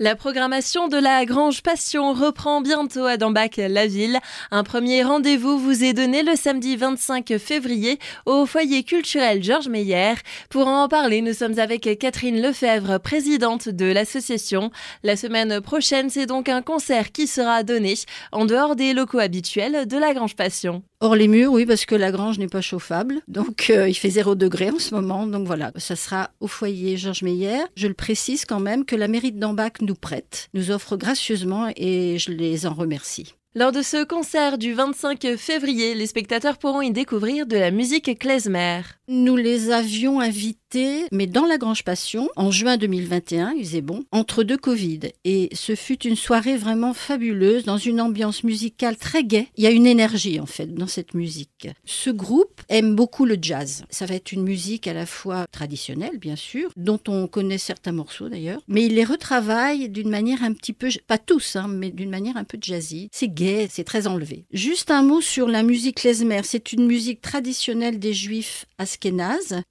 La programmation de la Grange Passion reprend bientôt à Dambach-la-Ville. Un premier rendez-vous vous est donné le samedi 25 février au foyer culturel Georges Meyer. Pour en parler, nous sommes avec Catherine Lefebvre, présidente de l'association. La semaine prochaine, c'est donc un concert qui sera donné en dehors des locaux habituels de la Grange Passion. Hors les murs, oui, parce que la grange n'est pas chauffable. Donc, euh, il fait zéro degré en ce moment. Donc voilà, ça sera au foyer Georges Meyer. Je le précise quand même que la mairie de Dambach nous prête, nous offre gracieusement et je les en remercie. Lors de ce concert du 25 février, les spectateurs pourront y découvrir de la musique klezmer. Nous les avions invités, mais dans la Grange Passion, en juin 2021, il faisait bon, entre deux Covid. Et ce fut une soirée vraiment fabuleuse, dans une ambiance musicale très gaie. Il y a une énergie, en fait, dans cette musique. Ce groupe aime beaucoup le jazz. Ça va être une musique à la fois traditionnelle, bien sûr, dont on connaît certains morceaux d'ailleurs, mais il les retravaille d'une manière un petit peu, pas tous, hein, mais d'une manière un peu jazzy. C'est gai, c'est très enlevé. Juste un mot sur la musique klezmer. C'est une musique traditionnelle des juifs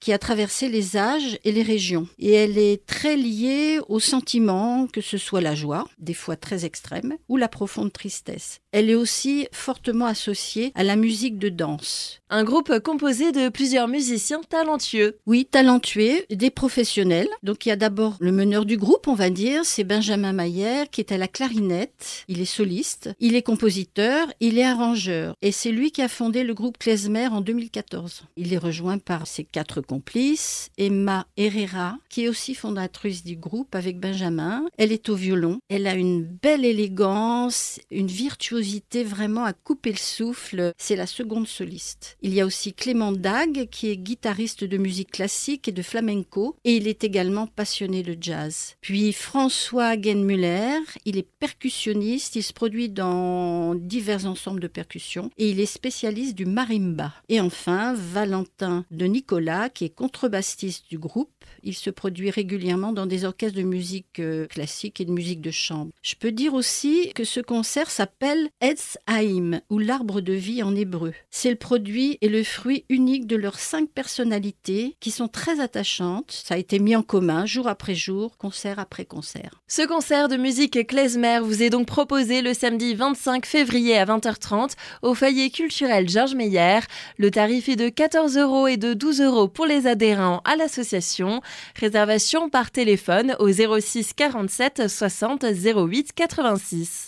qui a traversé les âges et les régions. Et elle est très liée aux sentiments, que ce soit la joie, des fois très extrême, ou la profonde tristesse. Elle est aussi fortement associée à la musique de danse. Un groupe composé de plusieurs musiciens talentueux. Oui, talentueux, des professionnels. Donc il y a d'abord le meneur du groupe, on va dire, c'est Benjamin Mayer, qui est à la clarinette. Il est soliste, il est compositeur, il est arrangeur. Et c'est lui qui a fondé le groupe Klezmer en 2014. Il est rejoint par ses quatre complices, Emma Herrera, qui est aussi fondatrice du groupe avec Benjamin. Elle est au violon. Elle a une belle élégance, une virtuosité vraiment à couper le souffle. C'est la seconde soliste. Il y a aussi Clément Dag, qui est guitariste de musique classique et de flamenco, et il est également passionné de jazz. Puis François Genmuller, il est percussionniste, il se produit dans divers ensembles de percussions, et il est spécialiste du marimba. Et enfin, Valentin de Nicolas, qui est contrebassiste du groupe. Il se produit régulièrement dans des orchestres de musique euh, classique et de musique de chambre. Je peux dire aussi que ce concert s'appelle Etz Haïm, ou l'arbre de vie en hébreu. C'est le produit et le fruit unique de leurs cinq personnalités qui sont très attachantes. Ça a été mis en commun jour après jour, concert après concert. Ce concert de musique klezmer vous est donc proposé le samedi 25 février à 20h30 au foyer culturel Georges Meyer. Le tarif est de 14 euros et de 12 euros pour les adhérents à l'association. Réservation par téléphone au 06 47 60 08 86.